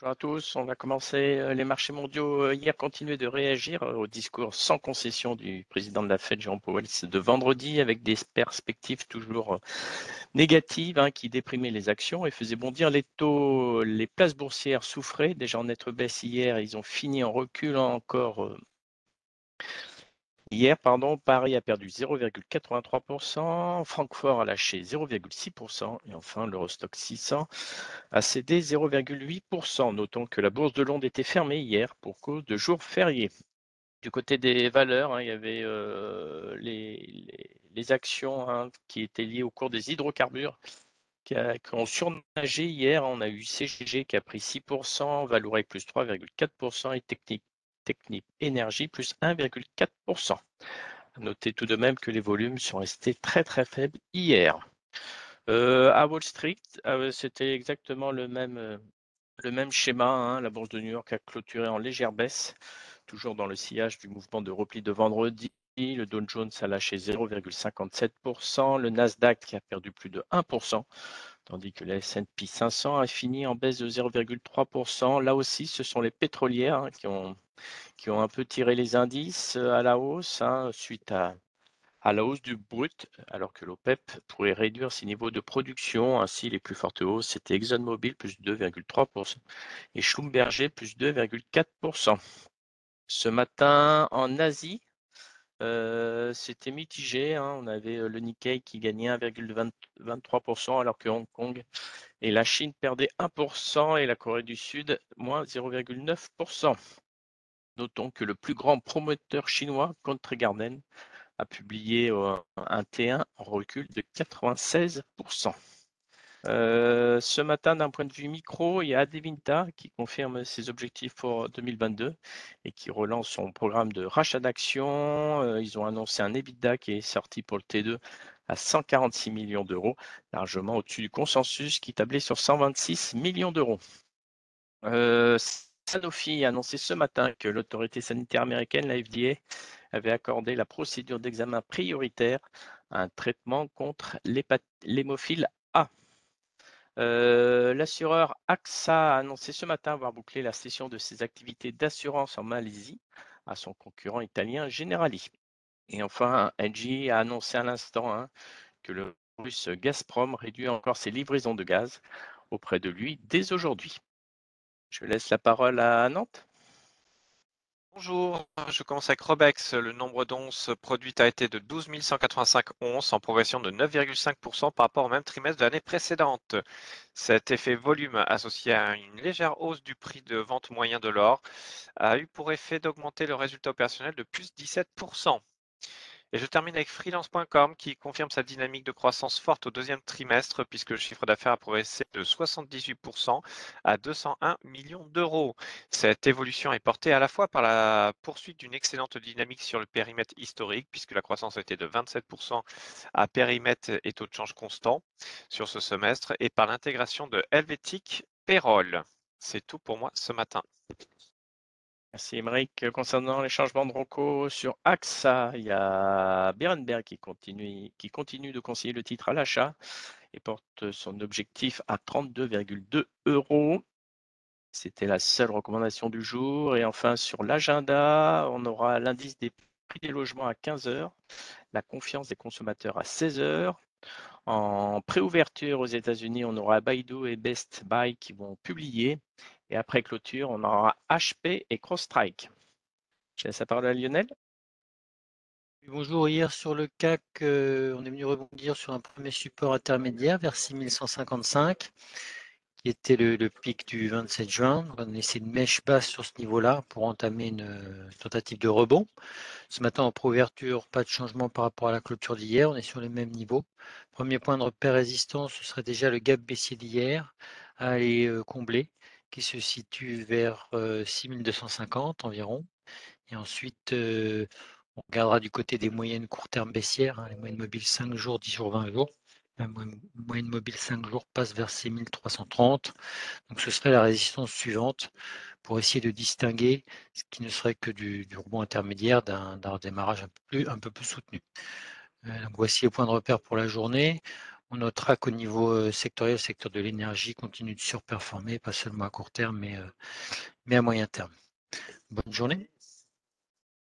Bonjour à tous. On va commencer. Euh, les marchés mondiaux euh, hier continuaient de réagir euh, au discours sans concession du président de la Fed, Jean Powell, de vendredi, avec des perspectives toujours négatives hein, qui déprimaient les actions et faisaient bondir les taux. Les places boursières souffraient déjà en être baisse hier. Ils ont fini en reculant encore Hier, Paris a perdu 0,83%, Francfort a lâché 0,6% et enfin l'Eurostock 600 a cédé 0,8%. Notons que la bourse de Londres était fermée hier pour cause de jours fériés. Du côté des valeurs, hein, il y avait euh, les, actions hein, qui étaient liées au cours des hydrocarbures qui, ont surnagé hier. On a eu CGG qui a pris 6%, Valourec plus 3,4% et Technique Technique Énergie plus 1,4%. Notez tout de même que les volumes sont restés très très faibles hier. Euh, à Wall Street, euh, c'était exactement le même, euh, le même schéma. Hein. La bourse de New York a clôturé en légère baisse, toujours dans le sillage du mouvement de repli de vendredi. Le Dow Jones a lâché 0,57%, le Nasdaq a perdu plus de 1%, tandis que le S&P 500 a fini en baisse de 0,3%. Là aussi, ce sont les pétrolières hein, qui ont qui ont un peu tiré les indices euh, à la hausse hein, suite à, à la hausse du brut, alors que l'OPEP pourrait réduire ses niveaux de production. Ainsi, les plus fortes hausses, c'était ExxonMobil plus 2,3% et Schlumberger plus 2,4%. Ce matin, en Asie, c'était mitigé. Hein. On avait le Nikkei qui gagnait 1,23% alors que Hong Kong et la Chine perdaient 1% et la Corée du Sud moins 0,9%. Notons que le plus grand promoteur chinois, Country Garden, a publié un T1 en recul de 96%. Euh, ce matin, d'un point de vue micro, il y a Adevinta qui confirme ses objectifs pour 2022 et qui relance son programme de rachat d'actions. Euh, ils ont annoncé un EBITDA qui est sorti pour le T2 à 146 millions d'euros, largement au-dessus du consensus qui tablait sur 126 millions d'euros. Sanofi a annoncé ce matin que l'autorité sanitaire américaine, la FDA, avait accordé la procédure d'examen prioritaire à un traitement contre l'hémophile A. Euh, l'assureur AXA a annoncé ce matin avoir bouclé la cession de ses activités d'assurance en Malaisie à son concurrent italien Generali. Et enfin, Engie a annoncé à l'instant hein, que le russe Gazprom réduit encore ses livraisons de gaz auprès de lui dès aujourd'hui. Je laisse la parole à Nantes. Bonjour, je commence avec Robex. Le nombre d'onces produites a été de 12 185 onces en progression de 9,5% par rapport au même trimestre de l'année précédente. Cet effet volume associé à une légère hausse du prix de vente moyen de l'or a eu pour effet d'augmenter le résultat opérationnel de plus 17%. Et je termine avec freelance.com qui confirme sa dynamique de croissance forte au deuxième trimestre puisque le chiffre d'affaires a progressé de 78% à 201 millions d'euros. Cette évolution est portée à la fois par la poursuite d'une excellente dynamique sur le périmètre historique puisque la croissance a été de 27% à périmètre et taux de change constant sur ce semestre et par l'intégration de Helvetic Payroll. C'est tout pour moi ce matin. Merci Émeric. Concernant les changements de ROCO sur AXA, il y a Berenberg qui continue, qui continue de conseiller le titre à l'achat et porte son objectif à 32,2 euros. C'était la seule recommandation du jour. Et enfin, sur l'agenda, on aura l'indice des prix des logements à 15 heures, la confiance des consommateurs à 16 heures. En préouverture aux États-Unis, on aura Baidu et Best Buy qui vont publier. Et après clôture, on aura HP et CrossStrike. Je laisse la parole à Lionel? Bonjour, hier sur le CAC, euh, on est venu rebondir sur un premier support intermédiaire vers 6155, qui était le, pic du 27 juin. On a laissé une mèche basse sur ce niveau-là pour entamer une, une, tentative de rebond. Ce matin, en préouverture, pas de changement par rapport à la clôture d'hier, on est sur les mêmes niveaux. Premier point de repère résistance, ce serait déjà le gap baissier d'hier à aller euh, combler qui se situe vers 6250 environ. Et ensuite, on regardera du côté des moyennes court terme baissières, hein, les moyennes mobiles 5 jours, 10 jours, 20 jours. La moyenne mobile 5 jours passe vers 6330. Donc ce serait la résistance suivante pour essayer de distinguer ce qui ne serait que du, rebond intermédiaire d'un démarrage un peu plus, un peu plus soutenu. donc voici le point de repère pour la journée. On notera qu'au niveau sectoriel, le secteur de l'énergie continue de surperformer, pas seulement à court terme, mais, mais à moyen terme. Bonne journée.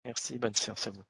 Merci, bonne séance à vous.